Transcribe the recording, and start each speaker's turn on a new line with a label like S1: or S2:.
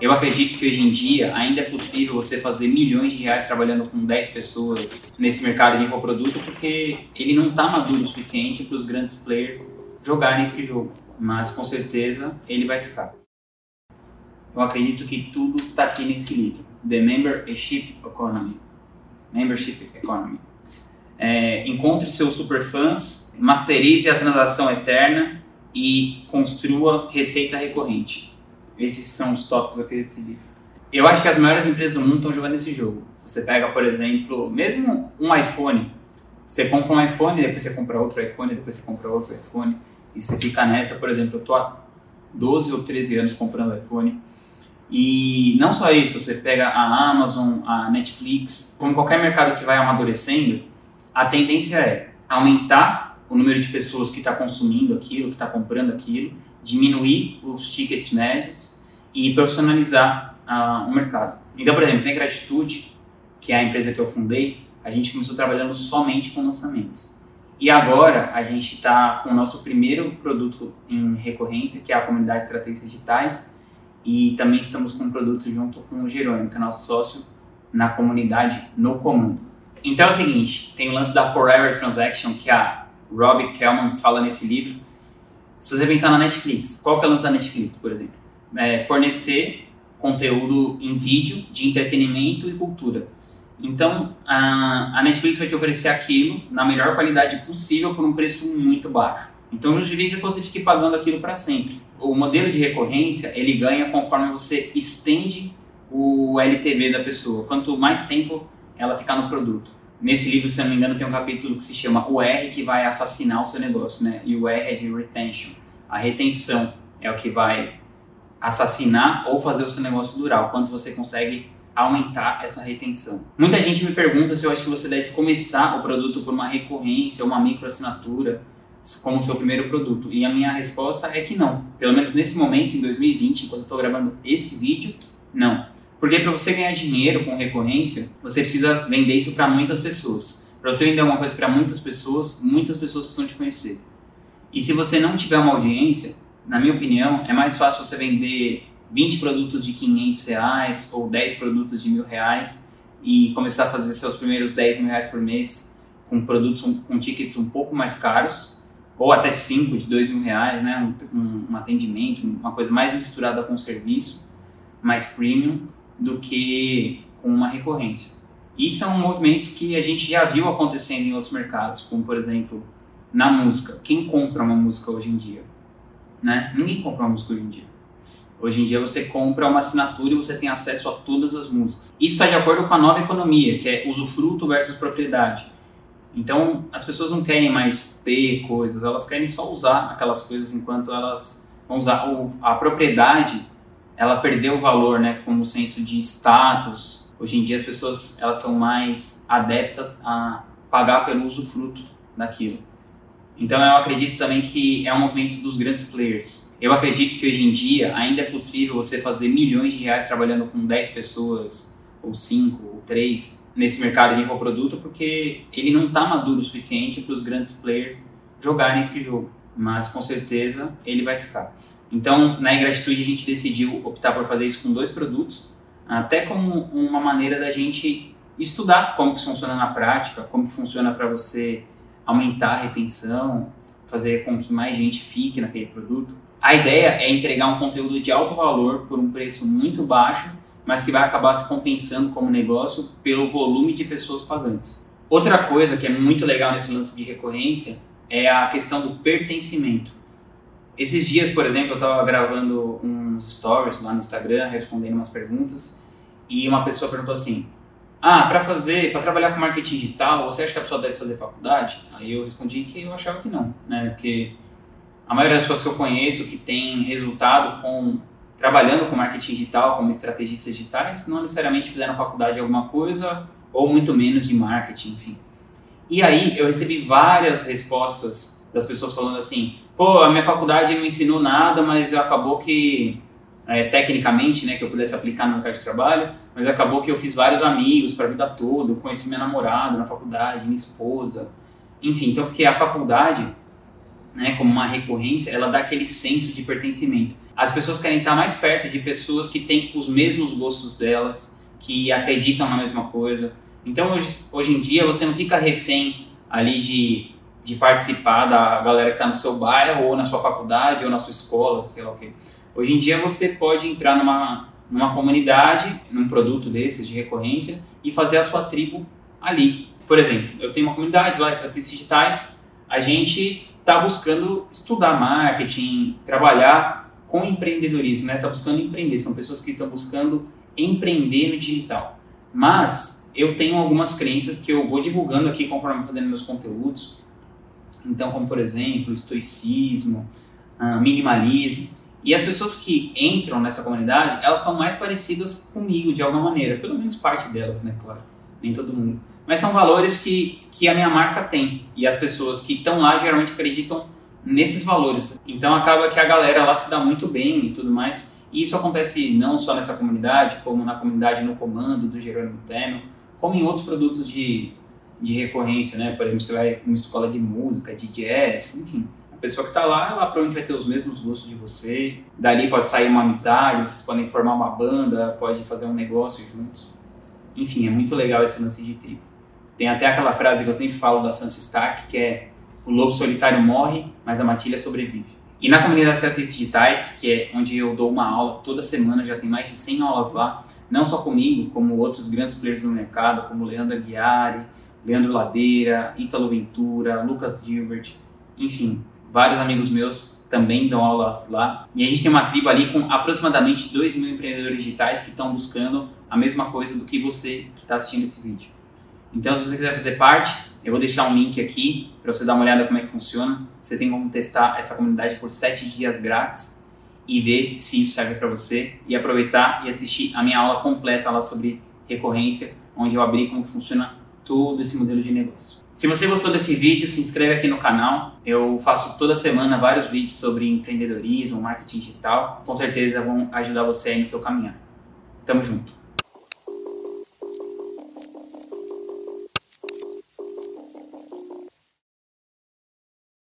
S1: Eu acredito que hoje em dia ainda é possível você fazer milhões de reais trabalhando com 10 pessoas nesse mercado de infoproduto porque ele não está maduro o suficiente para os grandes players jogarem esse jogo. Mas com certeza ele vai ficar. Eu acredito que tudo está aqui nesse livro, The Membership Economy. Membership Economy. É, encontre seus superfãs, masterize a transação eterna e construa receita recorrente. Esses são os tópicos aqui desse livro. Eu acho que as maiores empresas do mundo estão jogando esse jogo. Você pega, por exemplo, mesmo um iPhone. Você compra um iPhone, depois você compra outro iPhone, depois você compra outro iPhone. E você fica nessa, por exemplo, eu tô há 12 ou 13 anos comprando iPhone. E não só isso, você pega a Amazon, a Netflix, como qualquer mercado que vai amadurecendo, a tendência é aumentar o número de pessoas que está consumindo aquilo, que está comprando aquilo, diminuir os tickets médios e profissionalizar uh, o mercado. Então, por exemplo, na Gratitude, que é a empresa que eu fundei, a gente começou trabalhando somente com lançamentos. E agora a gente está com o nosso primeiro produto em recorrência, que é a comunidade Estratégias Digitais, e também estamos com um produto junto com o Jerônimo, que é nosso sócio na comunidade No Comando. Então é o seguinte, tem o lance da Forever Transaction, que a Robbie Kellman fala nesse livro, se você pensar na Netflix, qual que é o lance da Netflix, por exemplo? É fornecer conteúdo em vídeo de entretenimento e cultura. Então, a, a Netflix vai te oferecer aquilo na melhor qualidade possível por um preço muito baixo. Então, justifica que você fique pagando aquilo para sempre. O modelo de recorrência, ele ganha conforme você estende o LTV da pessoa. Quanto mais tempo ela ficar no produto. Nesse livro, se não me engano, tem um capítulo que se chama O R que vai assassinar o seu negócio, né? E o R é de retention. A retenção é o que vai assassinar ou fazer o seu negócio durar, o quanto você consegue aumentar essa retenção. Muita gente me pergunta se eu acho que você deve começar o produto por uma recorrência, uma microassinatura, como seu primeiro produto. E a minha resposta é que não. Pelo menos nesse momento, em 2020, enquanto eu estou gravando esse vídeo, não. Porque para você ganhar dinheiro com recorrência, você precisa vender isso para muitas pessoas. Para você vender alguma coisa para muitas pessoas, muitas pessoas precisam te conhecer. E se você não tiver uma audiência, na minha opinião, é mais fácil você vender 20 produtos de 500 reais ou 10 produtos de mil reais e começar a fazer seus primeiros 10 mil reais por mês com produtos com tickets um pouco mais caros ou até 5 de 2 mil reais, né? Um, um atendimento, uma coisa mais misturada com serviço, mais premium do que com uma recorrência. E são movimentos que a gente já viu acontecendo em outros mercados, como por exemplo na música. Quem compra uma música hoje em dia? Né? Ninguém compra uma música hoje em dia. Hoje em dia você compra uma assinatura e você tem acesso a todas as músicas. Isso está de acordo com a nova economia, que é usufruto versus propriedade. Então as pessoas não querem mais ter coisas, elas querem só usar aquelas coisas enquanto elas vão usar. A propriedade ela perdeu o valor, né, como senso de status. Hoje em dia as pessoas elas estão mais adeptas a pagar pelo usufruto daquilo. Então eu acredito também que é um movimento dos grandes players. Eu acredito que hoje em dia ainda é possível você fazer milhões de reais trabalhando com 10 pessoas, ou 5, ou 3, nesse mercado de infoproduto, porque ele não está maduro o suficiente para os grandes players jogarem esse jogo. Mas com certeza ele vai ficar. Então, na Ingratitude, a gente decidiu optar por fazer isso com dois produtos, até como uma maneira da gente estudar como que funciona na prática, como que funciona para você aumentar a retenção, fazer com que mais gente fique naquele produto. A ideia é entregar um conteúdo de alto valor por um preço muito baixo, mas que vai acabar se compensando como negócio pelo volume de pessoas pagantes. Outra coisa que é muito legal nesse lance de recorrência é a questão do pertencimento. Esses dias, por exemplo, eu estava gravando uns stories lá no Instagram, respondendo umas perguntas, e uma pessoa perguntou assim: Ah, para fazer, para trabalhar com marketing digital, você acha que a pessoa deve fazer faculdade? Aí eu respondi que eu achava que não, né? Porque a maioria das pessoas que eu conheço que tem resultado com trabalhando com marketing digital, como estrategistas digitais, não necessariamente fizeram faculdade de alguma coisa, ou muito menos de marketing, enfim. E aí eu recebi várias respostas das pessoas falando assim: pô, a minha faculdade não ensinou nada, mas acabou que, é, tecnicamente, né, que eu pudesse aplicar no mercado de trabalho, mas acabou que eu fiz vários amigos para a vida toda, eu conheci minha namorada na faculdade, minha esposa, enfim, então porque a faculdade, né, como uma recorrência, ela dá aquele senso de pertencimento. as pessoas querem estar mais perto de pessoas que têm os mesmos gostos delas, que acreditam na mesma coisa. Então, hoje, hoje em dia, você não fica refém ali de, de participar da galera que está no seu bairro, ou na sua faculdade, ou na sua escola, sei lá o quê. Hoje em dia, você pode entrar numa, numa comunidade, num produto desses de recorrência, e fazer a sua tribo ali. Por exemplo, eu tenho uma comunidade lá, Estratégias Digitais, a gente está buscando estudar marketing, trabalhar com empreendedorismo, né? Está buscando empreender, são pessoas que estão buscando empreender no digital. Mas eu tenho algumas crenças que eu vou divulgando aqui conforme fazendo meus conteúdos. Então, como por exemplo, estoicismo, ah, minimalismo. E as pessoas que entram nessa comunidade, elas são mais parecidas comigo de alguma maneira, pelo menos parte delas, né, claro, nem todo mundo. Mas são valores que, que a minha marca tem e as pessoas que estão lá geralmente acreditam nesses valores. Então acaba que a galera lá se dá muito bem e tudo mais. E isso acontece não só nessa comunidade, como na comunidade no comando do Jerônimo Terno, como em outros produtos de, de recorrência, né? Por exemplo, você vai uma escola de música, de jazz, enfim. A pessoa que está lá, ela provavelmente vai ter os mesmos gostos de você. Dali pode sair uma amizade, vocês podem formar uma banda, pode fazer um negócio juntos. Enfim, é muito legal esse lance de tribo. Tem até aquela frase que eu sempre falo da Sansa Stark, que é o lobo solitário morre, mas a matilha sobrevive. E na comunidade Estratégias Digitais, que é onde eu dou uma aula toda semana, já tem mais de 100 aulas lá, não só comigo, como outros grandes players do mercado, como Leandro Aguiari, Leandro Ladeira, Ítalo Ventura, Lucas Gilbert, enfim, vários amigos meus também dão aulas lá. E a gente tem uma tribo ali com aproximadamente 2 mil empreendedores digitais que estão buscando a mesma coisa do que você que está assistindo esse vídeo. Então, se você quiser fazer parte, eu vou deixar um link aqui para você dar uma olhada como é que funciona. Você tem como testar essa comunidade por 7 dias grátis e ver se isso serve para você e aproveitar e assistir a minha aula completa lá sobre recorrência, onde eu abri como funciona todo esse modelo de negócio. Se você gostou desse vídeo, se inscreve aqui no canal. Eu faço toda semana vários vídeos sobre empreendedorismo, marketing digital. Com certeza vão ajudar você aí no seu caminhar. Tamo junto.